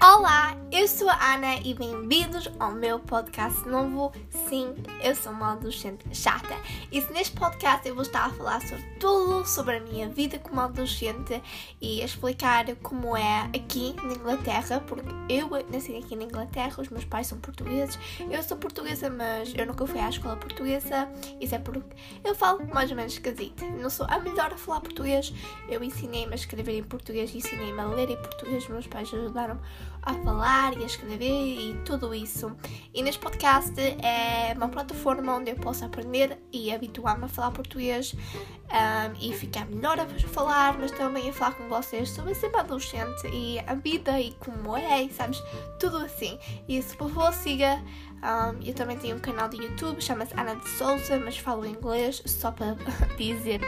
Olá, eu sou a Ana e bem-vindos ao meu podcast novo. Sim, eu sou uma adolescente chata. E neste podcast eu vou estar a falar sobre tudo sobre a minha vida como adolescente e explicar como é aqui na Inglaterra, porque eu nasci aqui na Inglaterra, os meus pais são portugueses. Eu sou portuguesa, mas eu nunca fui à escola portuguesa. Isso é porque eu falo mais ou menos esquisito. Não sou a melhor a falar português. Eu ensinei-me a escrever em português, ensinei-me a ler em português. Meus pais ajudaram a falar e a escrever e tudo isso. E neste podcast é uma plataforma onde eu posso aprender e habituar-me a falar português um, e ficar melhor a falar, mas também a falar com vocês sobre ser adolescente e a vida e como é, e sabes, tudo assim. E se por favor siga. Um, eu também tenho um canal de YouTube, chama-se Ana de Souza, mas falo inglês, só para dizer.